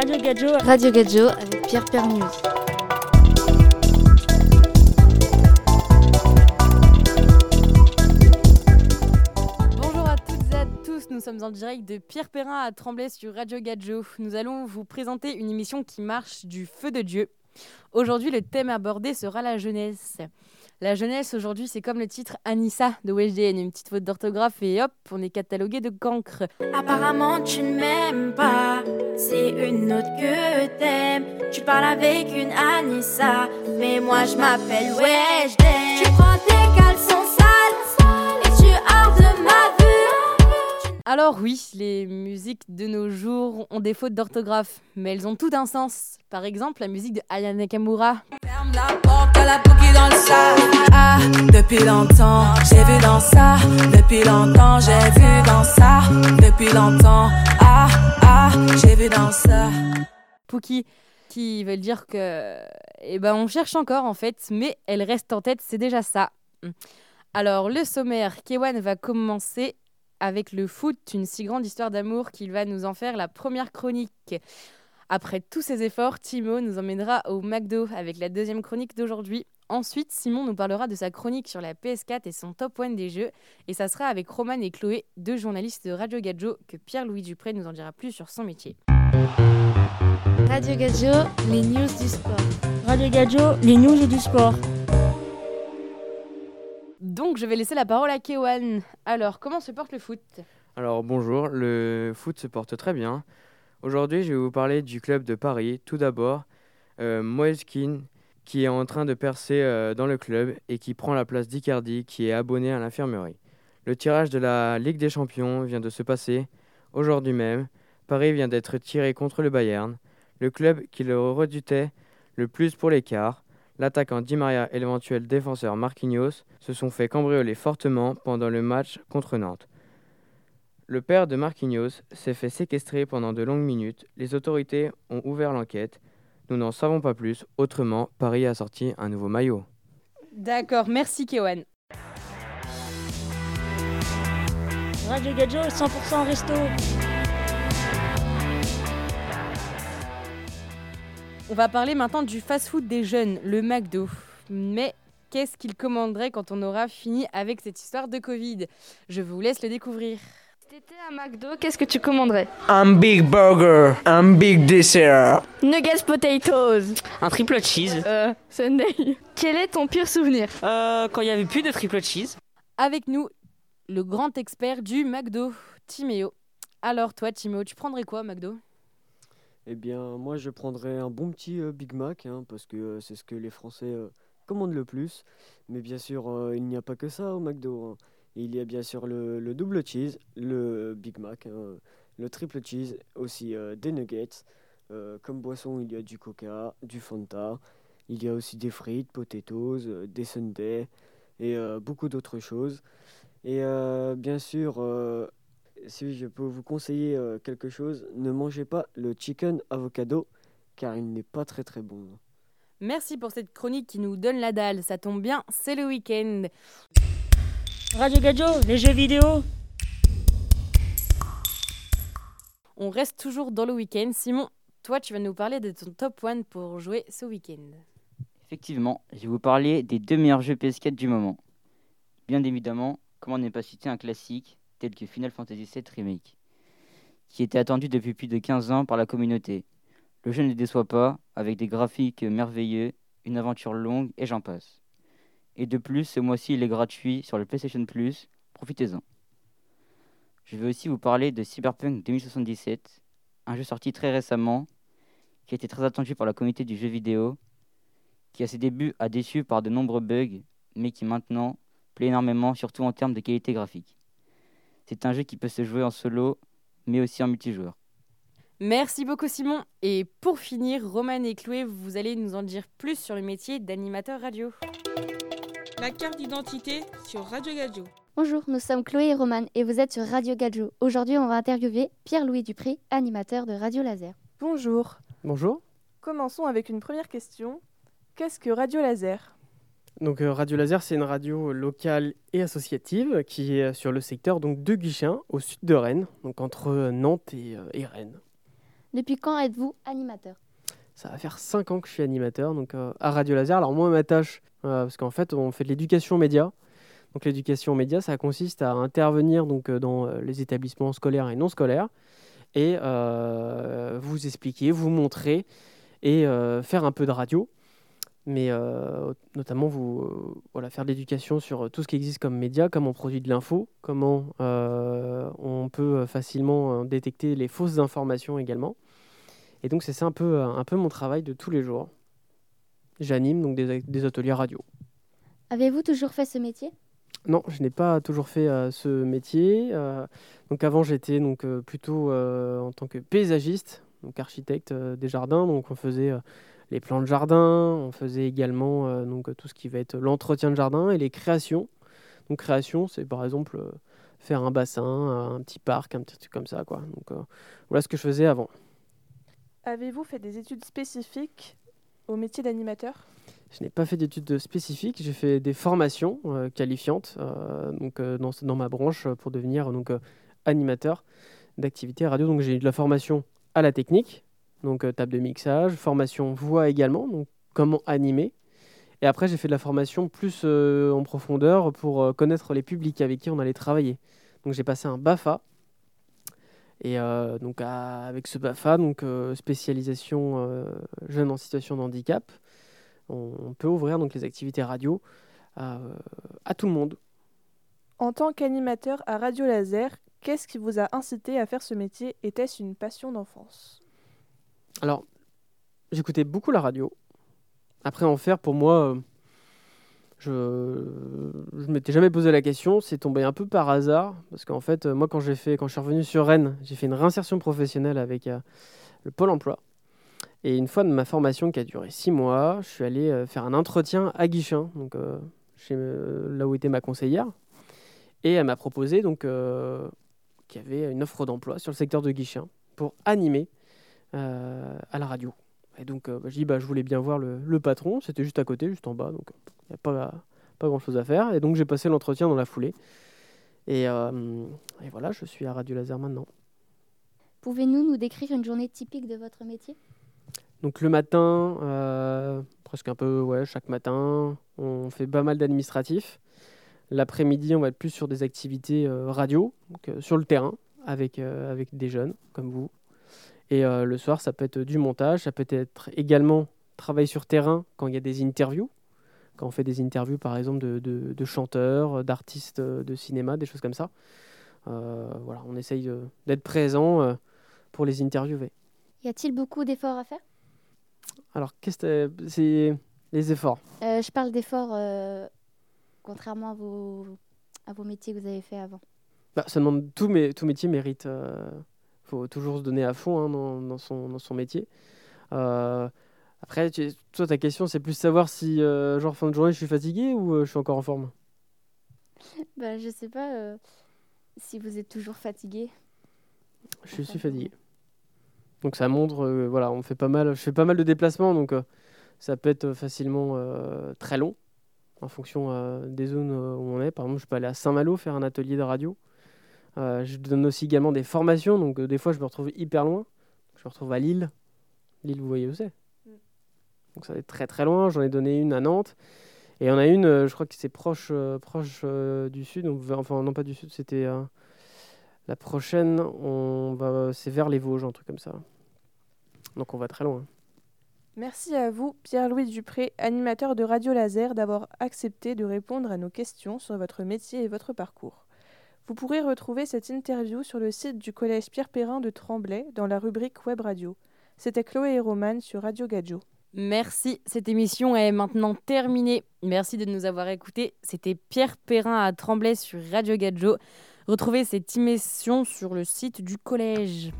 Radio Gadjo. Radio Gadjo avec Pierre Perneuse. Bonjour à toutes et à tous, nous sommes en direct de Pierre Perrin à Tremblay sur Radio Gadjo. Nous allons vous présenter une émission qui marche du feu de Dieu. Aujourd'hui, le thème abordé sera la jeunesse. La jeunesse, aujourd'hui, c'est comme le titre Anissa de WSDN. Une petite faute d'orthographe et hop, on est catalogué de cancre. Apparemment, tu ne m'aimes pas. C'est une autre que t'aimes. Tu parles avec une Anissa. Mais moi, je m'appelle WSDN. Alors oui, les musiques de nos jours ont des fautes d'orthographe, mais elles ont tout un sens. Par exemple, la musique de Aya Nakamura. Ferme la porte à la bougie dans le sac. Ah, depuis longtemps, j'ai vu dans ça. Depuis longtemps, j'ai vu dans ça. Depuis longtemps, ah, ah, j'ai vu dans ça. Pookie, qui veulent dire que, eh ben, on cherche encore en fait, mais elle reste en tête, c'est déjà ça. Alors, le sommaire, Kewan va commencer avec le foot, une si grande histoire d'amour qu'il va nous en faire la première chronique. Après tous ces efforts, Timo nous emmènera au McDo avec la deuxième chronique d'aujourd'hui. Ensuite, Simon nous parlera de sa chronique sur la PS4 et son top 1 des jeux. Et ça sera avec Roman et Chloé, deux journalistes de Radio Gadjo, que Pierre-Louis Dupré nous en dira plus sur son métier. Radio Gadjo, les news du sport. Radio Gadjo, les news du sport. Je vais laisser la parole à Kewan. Alors, comment se porte le foot? Alors bonjour, le foot se porte très bien. Aujourd'hui, je vais vous parler du club de Paris. Tout d'abord, euh, Moise Kean, qui est en train de percer euh, dans le club et qui prend la place d'Icardi, qui est abonné à l'infirmerie. Le tirage de la Ligue des Champions vient de se passer aujourd'hui même. Paris vient d'être tiré contre le Bayern, le club qui le redoutait le plus pour l'écart. L'attaquant Di Maria et l'éventuel défenseur Marquinhos se sont fait cambrioler fortement pendant le match contre Nantes. Le père de Marquinhos s'est fait séquestrer pendant de longues minutes. Les autorités ont ouvert l'enquête. Nous n'en savons pas plus. Autrement, Paris a sorti un nouveau maillot. D'accord, merci Kewan. Radio Gadjo, 100% resto. On va parler maintenant du fast-food des jeunes, le McDo. Mais qu'est-ce qu'ils commanderaient quand on aura fini avec cette histoire de Covid? Je vous laisse le découvrir. T'étais à McDo, qu'est-ce que tu commanderais? Un big burger, un big dessert. Nuggets potatoes. Un triple cheese. Euh, Sunday. Quel est ton pire souvenir? Euh, quand il n'y avait plus de triple cheese. Avec nous, le grand expert du McDo, Timéo. Alors toi, Timéo, tu prendrais quoi, McDo? Eh bien, moi, je prendrais un bon petit Big Mac, hein, parce que c'est ce que les Français commandent le plus. Mais bien sûr, il n'y a pas que ça au McDo. hein. Il y a bien sûr le, le double cheese, le Big Mac, hein, le triple cheese, aussi des nuggets. Comme boisson, il y a du coca, du Fanta. Il y a aussi des frites, potatoes, des sundaes et beaucoup d'autres choses. Et bien sûr, si je peux vous conseiller euh, quelque chose, ne mangez pas le chicken avocado car il n'est pas très très bon. Merci pour cette chronique qui nous donne la dalle. Ça tombe bien, c'est le week-end. Radio Gadjo, les jeux vidéo. On reste toujours dans le week-end. Simon, toi, tu vas nous parler de ton top 1 pour jouer ce week-end. Effectivement, je vais vous parler des deux meilleurs jeux PS4 du moment. Bien évidemment, comment ne pas citer un classique tel que Final Fantasy VII Remake, qui était attendu depuis plus de 15 ans par la communauté. Le jeu ne déçoit pas, avec des graphiques merveilleux, une aventure longue et j'en passe. Et de plus, ce mois-ci, il est gratuit sur le PlayStation Plus, profitez-en. Je vais aussi vous parler de Cyberpunk 2077, un jeu sorti très récemment, qui a été très attendu par la communauté du jeu vidéo, qui à ses débuts a déçu par de nombreux bugs, mais qui maintenant plaît énormément, surtout en termes de qualité graphique. C'est un jeu qui peut se jouer en solo, mais aussi en multijoueur. Merci beaucoup Simon. Et pour finir, Roman et Chloé, vous allez nous en dire plus sur le métier d'animateur radio. La carte d'identité sur Radio Gadjo. Bonjour, nous sommes Chloé et Romane et vous êtes sur Radio Gadjo. Aujourd'hui, on va interviewer Pierre-Louis Dupré, animateur de Radio Laser. Bonjour. Bonjour. Commençons avec une première question. Qu'est-ce que Radio Laser? Donc euh, Radio Laser, c'est une radio locale et associative qui est sur le secteur donc de Guichin, au sud de Rennes, donc entre euh, Nantes et, euh, et Rennes. Depuis quand êtes-vous animateur? Ça va faire 5 ans que je suis animateur donc, euh, à Radio Laser. Alors moi, ma tâche, euh, parce qu'en fait, on fait de l'éducation média. Donc l'éducation média, ça consiste à intervenir donc, dans les établissements scolaires et non scolaires et euh, vous expliquer, vous montrer et faire un peu de radio. Mais euh, notamment vous euh, voilà, faire de l'éducation sur tout ce qui existe comme média, comment on produit de l'info, comment euh, on peut facilement euh, détecter les fausses informations également. Et donc c'est ça un peu, un peu mon travail de tous les jours. J'anime donc des, des ateliers radio. Avez-vous toujours fait ce métier? Non, je n'ai pas toujours fait euh, ce métier. euh, donc avant, j'étais donc euh, plutôt euh, en tant que paysagiste, donc architecte euh, des jardins. Donc on faisait euh, les plans de jardin, on faisait également euh, donc tout ce qui va être l'entretien de jardin et les créations. Donc création, c'est par exemple euh, faire un bassin, un petit parc, un petit truc comme ça, quoi. Donc euh, voilà ce que je faisais avant. Avez-vous fait des études spécifiques au métier d'animateur? Je n'ai pas fait d'études spécifiques, j'ai fait des formations euh, qualifiantes euh, donc, euh, dans, dans ma branche euh, pour devenir donc, euh, animateur d'activité radio. Donc j'ai eu de la formation à la technique, donc euh, table de mixage, formation voix également, donc comment animer. Et après j'ai fait de la formation plus euh, en profondeur pour euh, connaître les publics avec qui on allait travailler. Donc j'ai passé un BAFA. Et donc avec ce BAFA, donc spécialisation jeunes en situation de handicap, on, peut ouvrir donc les activités radio à tout le monde. En tant qu'animateur à Radio Laser, qu'est-ce qui vous a incité à faire ce métier? Était-ce une passion d'enfance? Alors, j'écoutais beaucoup la radio. Après, en faire, pour moi, euh, je ne m'étais jamais posé la question. C'est tombé un peu par hasard. Parce qu'en fait, euh, moi, quand, fait, quand je suis revenu sur Rennes, j'ai fait une réinsertion professionnelle avec euh, le Pôle emploi. Et une fois de ma formation qui a duré six mois, je suis allé faire un entretien à Guichin, donc, là où était ma conseillère. Et elle m'a proposé donc, qu'il y avait une offre d'emploi sur le secteur de Guichin pour animer à la radio. Et donc, euh, je dis, bah, je voulais bien voir le, le patron. C'était juste à côté, juste en bas. Donc, il n'y a pas, pas grand chose à faire. Et donc, j'ai passé l'entretien dans la foulée. Et, euh, et voilà, je suis à Radio Laser maintenant. Pouvez-nous nous décrire une journée typique de votre métier? Donc, le matin, euh, presque un peu, ouais, chaque matin, on fait pas mal d'administratifs. L'après-midi, on va être plus sur des activités euh, radio, donc, euh, sur le terrain, avec, euh, avec des jeunes comme vous. Et euh, le soir, ça peut être du montage, ça peut être également travail sur terrain quand il y a des interviews, quand on fait des interviews par exemple de, de- de chanteurs, d'artistes de cinéma, des choses comme ça. Euh, voilà, on essaye euh, d'être présent euh, pour les interviewer. Y a-t-il beaucoup d'efforts à faire? Alors, qu'est-ce que c'est les efforts? Euh, Je parle d'efforts euh, contrairement à vos, à vos métiers que vous avez fait avant. Bah, ça demande tout, mais tout métier mérite. Il faut toujours se donner à fond hein, dans, dans son, dans son métier. Euh, après, tu- toi, ta question, c'est plus savoir si, euh, genre, fin de journée, je suis fatigué ou euh, je suis encore en forme? bah, je sais pas euh, si vous êtes toujours fatigué. Je suis fatigué. Donc ça montre, voilà, on fait pas mal, je fais pas mal de déplacements, donc ça peut être facilement très long en fonction des zones où on est. Par exemple, je peux aller à Saint-Malo faire un atelier de radio. Euh, je donne aussi également des formations, donc euh, des fois je me retrouve hyper loin. Je me retrouve à Lille. Lille, vous voyez où c'est Donc ça va être très très loin. J'en ai donné une à Nantes. Et en a une, euh, je crois que c'est proche, euh, proche euh, du sud. donc enfin, non pas du sud, c'était la prochaine. On va, c'est vers les Vosges, un truc comme ça. Donc on va très loin. Merci à vous, Pierre-Louis Dupré, animateur de Radio Laser, d'avoir accepté de répondre à nos questions sur votre métier et votre parcours. Vous pourrez retrouver cette interview sur le site du collège Pierre Perrin de Tremblay dans la rubrique Web Radio. C'était Chloé et sur Radio Gadjo. Merci, cette émission est maintenant terminée. Merci de nous avoir écoutés. C'était Pierre Perrin à Tremblay sur Radio Gadjo. Retrouvez cette émission sur le site du collège.